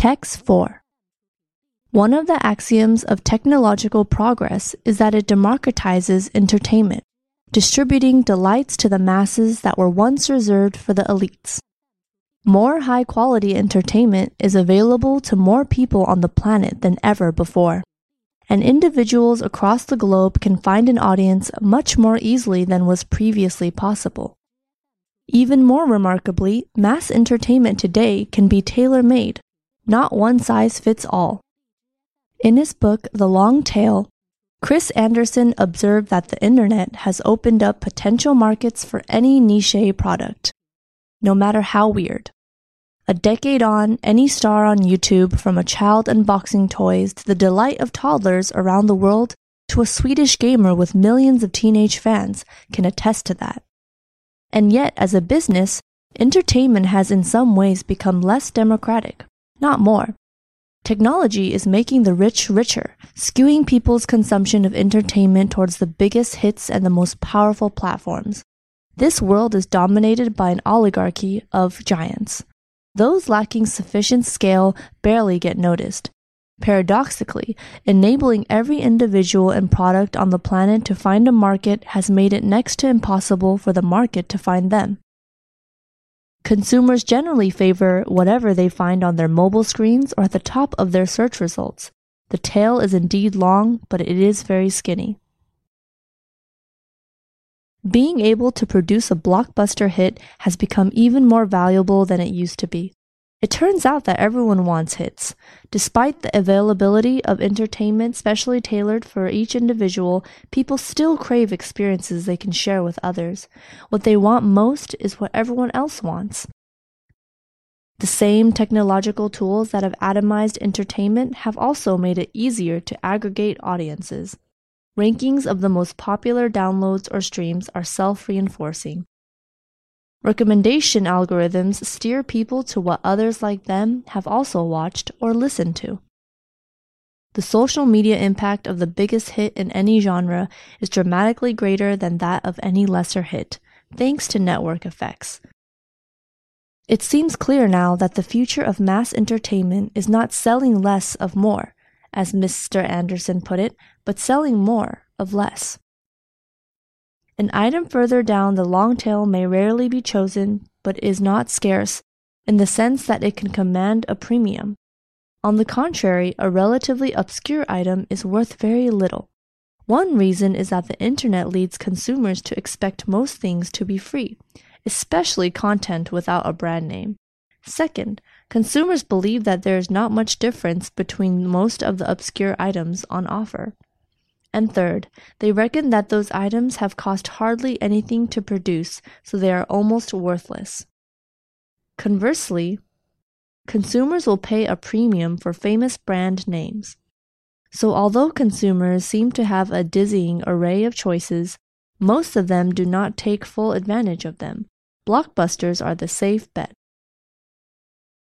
Text 4 One of the axioms of technological progress is that it democratizes entertainment, distributing delights to the masses that were once reserved for the elites. More high quality entertainment is available to more people on the planet than ever before, and individuals across the globe can find an audience much more easily than was previously possible. Even more remarkably, mass entertainment today can be tailor made not one size fits all. In his book, The Long Tail, Chris Anderson observed that the internet has opened up potential markets for any niche product, no matter how weird. A decade on, any star on YouTube, from a child unboxing toys to the delight of toddlers around the world to a Swedish gamer with millions of teenage fans, can attest to that. And yet, as a business, entertainment has in some ways become less democratic not more. Technology is making the rich richer, skewing people's consumption of entertainment towards the biggest hits and the most powerful platforms. This world is dominated by an oligarchy of giants. Those lacking sufficient scale barely get noticed. Paradoxically, enabling every individual and product on the planet to find a market has made it next to impossible for the market to find them. Consumers generally favor whatever they find on their mobile screens or at the top of their search results. The tail is indeed long, but it is very skinny. Being able to produce a blockbuster hit has become even more valuable than it used to be. It turns out that everyone wants hits. Despite the availability of entertainment specially tailored for each individual, people still crave experiences they can share with others. What they want most is what everyone else wants. The same technological tools that have atomized entertainment have also made it easier to aggregate audiences. Rankings of the most popular downloads or streams are self reinforcing. Recommendation algorithms steer people to what others like them have also watched or listened to. The social media impact of the biggest hit in any genre is dramatically greater than that of any lesser hit, thanks to network effects. It seems clear now that the future of mass entertainment is not selling less of more, as Mr. Anderson put it, but selling more of less. An item further down the long tail may rarely be chosen, but is not scarce, in the sense that it can command a premium. On the contrary, a relatively obscure item is worth very little. One reason is that the internet leads consumers to expect most things to be free, especially content without a brand name. Second, consumers believe that there is not much difference between most of the obscure items on offer. And third, they reckon that those items have cost hardly anything to produce, so they are almost worthless. Conversely, consumers will pay a premium for famous brand names. So, although consumers seem to have a dizzying array of choices, most of them do not take full advantage of them. Blockbusters are the safe bet.